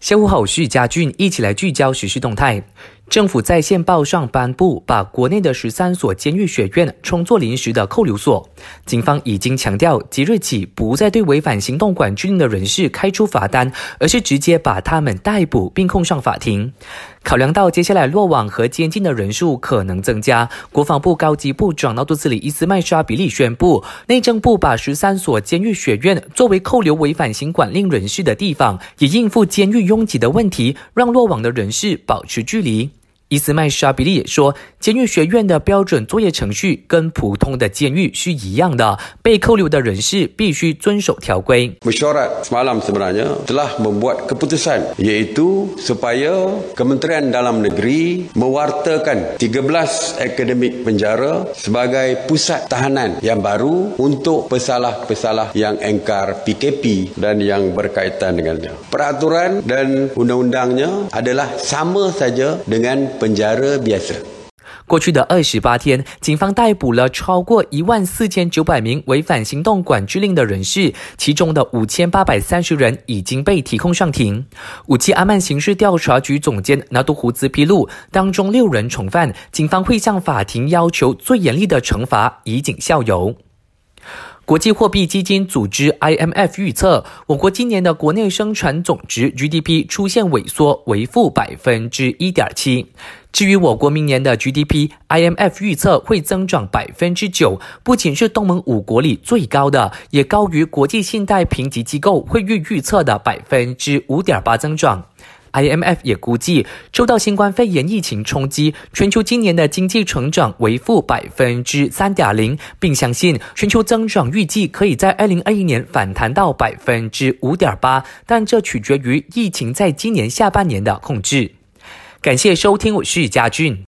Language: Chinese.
下午好，我是嘉俊，一起来聚焦时事动态。政府在线报上颁布，把国内的十三所监狱学院称作临时的扣留所。警方已经强调，即日起不再对违反行动管制令的人士开出罚单，而是直接把他们逮捕并控上法庭。考量到接下来落网和监禁的人数可能增加，国防部高级部长纳杜斯里伊斯麦沙比利宣布，内政部把十三所监狱学院作为扣留违反行管令人士的地方，以应付监狱拥挤的问题，让落网的人士保持距离。伊斯麦沙比利也说，监狱学院的标准作业程序跟普通的监狱是一样的，被扣留的人士必须遵守条规。Mesyuarat semalam sebenarnya telah membuat keputusan iaitu supaya Kementerian Dalam Negeri mewartakan 13 akademik penjara sebagai pusat tahanan yang baru untuk pesalah-pesalah yang engkar PKP dan yang berkaitan dengannya. Peraturan dan undang-undangnya adalah sama saja dengan 过去的二十八天，警方逮捕了超过一万四千九百名违反行动管制令的人士，其中的五千八百三十人已经被提控上庭。五七阿曼刑事调查局总监拿督胡兹披露，当中六人重犯，警方会向法庭要求最严厉的惩罚，以儆效尤。国际货币基金组织 IMF 预测，我国今年的国内生产总值 GDP 出现萎缩，为负百分之一点七。至于我国明年的 GDP，IMF 预测会增长百分之九，不仅是东盟五国里最高的，也高于国际信贷评级机构会预预测的百分之五点八增长。IMF 也估计，受到新冠肺炎疫情冲击，全球今年的经济成长为负百分之三点零，并相信全球增长预计可以在二零二一年反弹到百分之五点八，但这取决于疫情在今年下半年的控制。感谢收听，我是嘉俊。